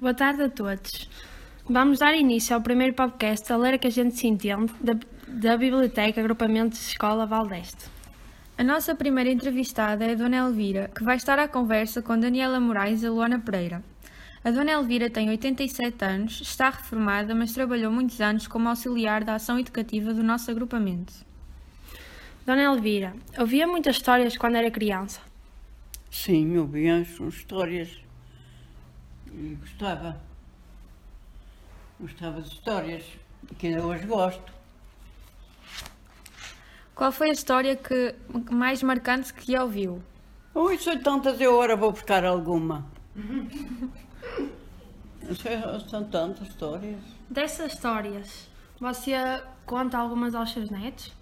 Boa tarde a todos. Vamos dar início ao primeiro podcast a ler que a gente se entende da, da Biblioteca Agrupamento de Escola Valdeste. A nossa primeira entrevistada é a Dona Elvira, que vai estar à conversa com Daniela Moraes e Luana Pereira. A Dona Elvira tem 87 anos, está reformada, mas trabalhou muitos anos como auxiliar da ação educativa do nosso agrupamento. Dona Elvira, ouvia muitas histórias quando era criança? Sim, ouvia as histórias e gostava. Gostava de histórias, que ainda hoje gosto. Qual foi a história que mais marcante que ouviu? Ui, são tantas, eu agora vou buscar alguma. São tantas histórias. Dessas histórias, você conta algumas aos seus netos?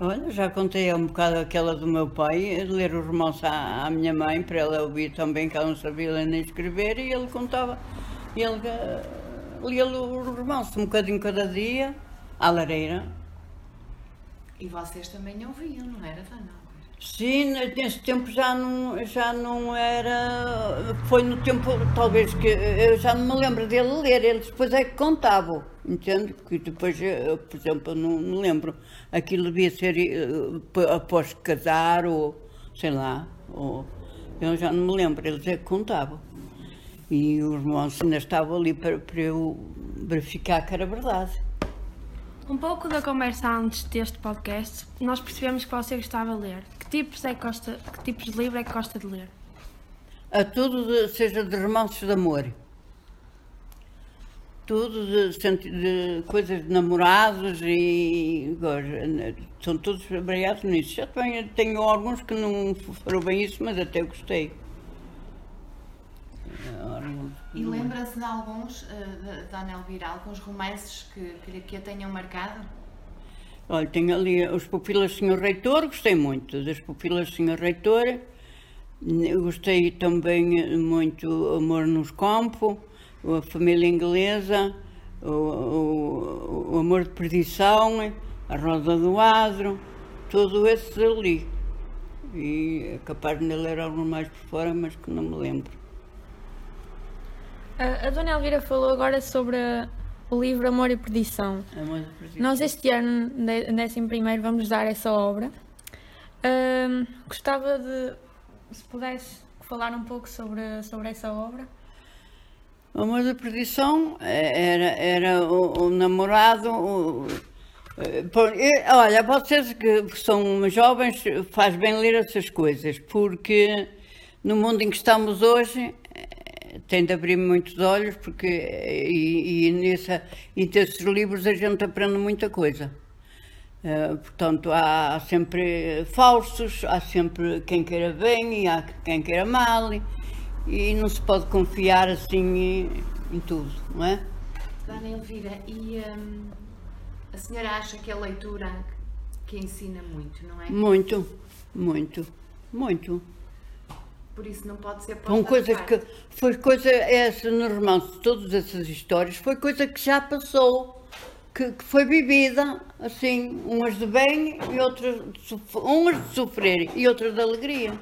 Olha, já contei um bocado aquela do meu pai, ler os romances à, à, minha mãe, para ela ouvir também, que ela não sabia ler nem escrever, e ele contava, e ele uh, lia os romances um bocadinho cada dia, à lareira. E vocês também ouviam, não era, Dana? Sim, nesse tempo já não, já não era. Foi no tempo, talvez que. Eu já não me lembro dele ler, ele depois é que contava, entende? Porque depois, eu, por exemplo, não me lembro. Aquilo devia ser uh, após casar ou sei lá. Ou, eu já não me lembro, eles é que contavam. E os irmãos ainda estavam ali para, para eu verificar que era verdade. Um pouco da conversa antes deste podcast, nós percebemos que você gostava de ler. Que tipos, é que, gosta, que tipos de livro é que gosta de ler? A tudo, de, seja de romances de amor. Tudo de, de coisas de namorados e. São todos variados nisso. Já também tenho alguns que não foram bem isso, mas até gostei. E lembra-se de alguns, uh, da Anel Elvira, alguns romances que, que, que a tenham marcado? Olha, tenho ali Os Pupilas do Senhor Reitor, gostei muito das Pupilas do Senhor Reitor. Gostei também muito Amor nos Campos, A Família Inglesa, o, o, o, Amor de Perdição, A Rosa do Adro, todos esses ali. E é capaz de ler alguns mais por fora, mas que não me lembro. A, a Dona Elvira falou agora sobre o livro Amor e Perdição. Amor e Perdição. Nós este ano, décimo primeiro, vamos dar essa obra. Um, gostava de, se pudesse, falar um pouco sobre, sobre essa obra. O Amor da Perdição era, era o, o namorado. O, olha, vocês que são jovens, faz bem ler essas coisas, porque no mundo em que estamos hoje tem de abrir muitos olhos porque e, e, nessa, e nesses livros a gente aprende muita coisa. Uh, portanto, há, há, sempre falsos, há sempre quem queira bem e há quem queira mal e, e não se pode confiar assim em, tudo, não é? Dona Elvira, e um, a senhora acha que a leitura que ensina muito, não é? Muito, muito, muito por isso não pode ser São coisas que foi coisa essa no romance, todas essas histórias foi coisa que já passou, que, que foi vivida assim, umas de bem e outras de umas de sofrer e outras de alegria.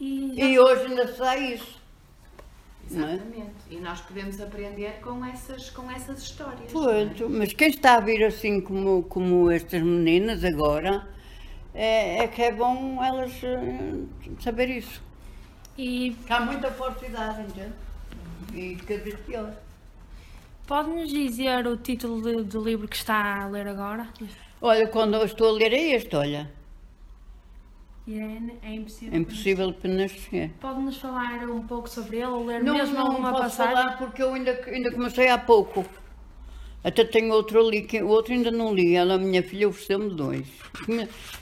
E, e hoje ainda sai isso. É? Exatamente. É? E nós podemos aprender com essas, com essas histórias. Muito, é? mas quem está a vir assim como, como estas meninas agora, é, é que é bom elas uh, saber isso. E há muita falsidade, entende? E cada vez pior. Pode-nos dizer o título do livro que está a ler agora? Olha, quando eu estou a ler é este, olha. Irene, é impossível. É impossível nascer. Pode-nos falar um pouco sobre ele ou ler não, mesmo não, alguma não posso passagem? falar porque eu ainda, ainda comecei há pouco. Até tenho outro ali, que o outro ainda não li. Ela, a minha filha, ofereceu-me dois.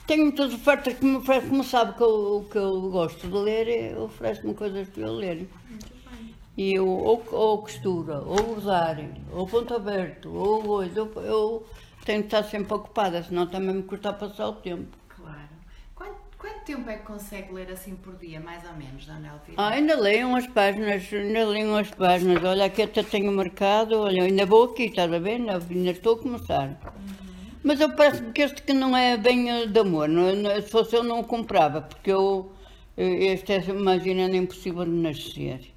Tenho muitas ofertas que me oferece, como sabe que eu, que eu gosto de ler, oferece-me coisas para eu ler. E eu ou, ou costura, ou usar, ou ponto aberto, ou coisa. Eu, eu tenho que estar sempre ocupada, senão também me custa passar o tempo. Tempo é que consegue ler assim por dia, mais ou menos, Dona Elvira? Ah, ainda leio umas páginas, ainda leio umas páginas. Olha, aqui até tenho marcado, olha, ainda vou aqui, estás a ver? Ainda, ainda estou a começar. Uhum. Mas eu parece-me que este que não é bem de amor, não, não, se fosse eu não comprava, porque eu, este é imaginando impossível de nascer.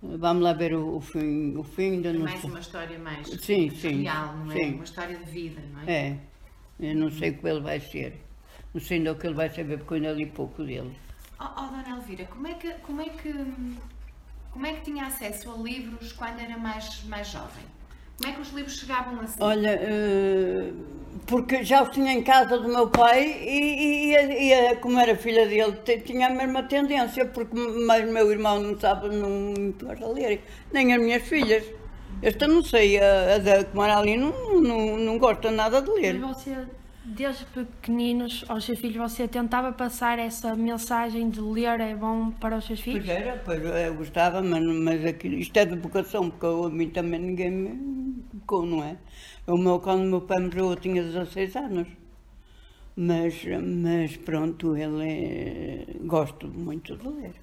Vamos lá ver o, o fim, o fim da É mais uma história mais Sim, sim, real, não é? sim. Uma história de vida, não é? É, eu não sei o que ele vai ser. Não sei ainda o que ele vai saber, porque eu ainda li pouco dele. Oh, oh, Dona Elvira, como é que como é que como é que tinha acesso a livros quando era mais mais jovem? Como é que os livros chegavam assim? Olha, eh, porque já os tinha em casa do meu pai e, e- e como era filha dele, tinha a mesma tendência, porque mas meu irmão não sabe, não importa ler, nem as minhas filhas. Esta não sei, a, a da que mora ali não, não, não gosta nada de ler. Mas você, desde pequeninos, aos seus filhos, você tentava passar essa mensagem de ler é bom para os seus Pois filhos? era, pois eu gostava, mas, mas aquilo, isto é de vocação, porque eu, a mim também ninguém me educou, não é? O meu, quando o meu pai morreu eu tinha 16 anos. Mas, mas pronto, ele é, gosto muito de ler.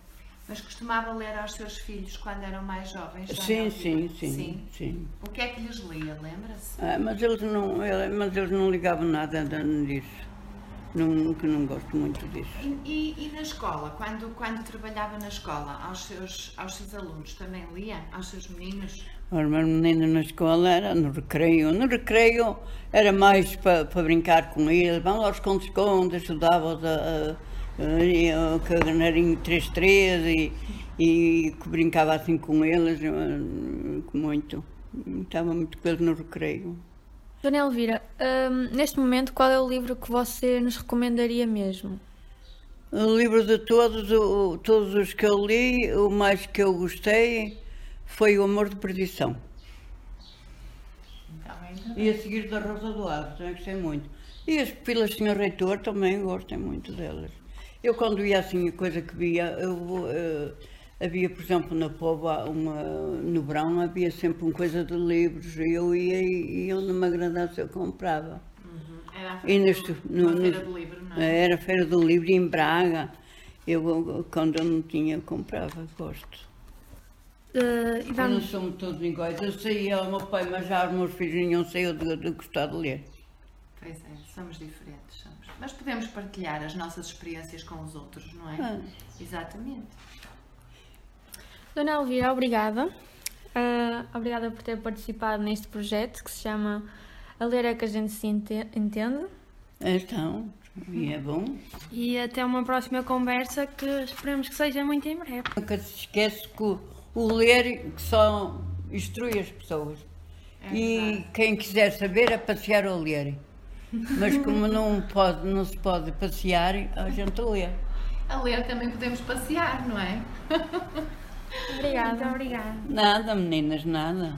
Mas costumava ler aos seus filhos quando eram mais jovens? Sim, Elvira? sim, sim, sim. O que é que lhes lia, lembra-se? Ah, mas, eles não, ele- mas eles não ligavam nada disso. Não, que não gosto muito disso. E, e- e na escola, quando, quando trabalhava na escola, aos seus, aos seus alunos também lia? Aos seus meninos? Os meus meninos na escola era no recreio. No recreio era mais para brincar com eles. Lá aos esconde-esconde, ajudava-os a, a, a, a canarinho 3-3 e, e que brincava assim com eles, eh, muito. Estava muito com eles no recreio. Dona Elvira, hum, neste momento, qual é o livro que você nos recomendaria mesmo? O livro de todos, o- todos os que eu li, o mais que eu gostei foi O Amor de Perdição. E a seguir da Rosa do também gostei muito. E as pupilas Senhor Reitor também gostei muito delas. Eu quando ia assim, a coisa que via, eu, eh, havia, por exemplo, na Póvoa, uma, no verão, havia sempre uma coisa de livros, e eu ia e, e onde me agradasse eu comprava. Era a E feira, neste, do, no- no- feira do livro, não é? Era a Feira do Livro em Braga. Eu, quando eu não tinha, comprava, gosto. Eh, e Eu não vamos, somos todos iguais. Eu saía ao meu pai, mas já os meus filhos nenhum saiu de, de gostar de ler. Pois é, somos diferentes, somos. Mas podemos partilhar as nossas experiências com os outros, não é? Ah. Exatamente. Dona Elvira, obrigada. Ah, obrigada por ter participado neste projeto que se chama A Ler é que a gente se ente- entende. Então, e é bom. e até uma próxima conversa que esperemos que seja muito em breve. Nunca se esquece que o, o ler que só instrui as pessoas. É e quem quiser saber é passear ou ler. Mas como não, pode, não se pode passear, a gente lê. A ler também podemos passear, não é? Muito Obrigada. obrigada. Nada, meninas, nada.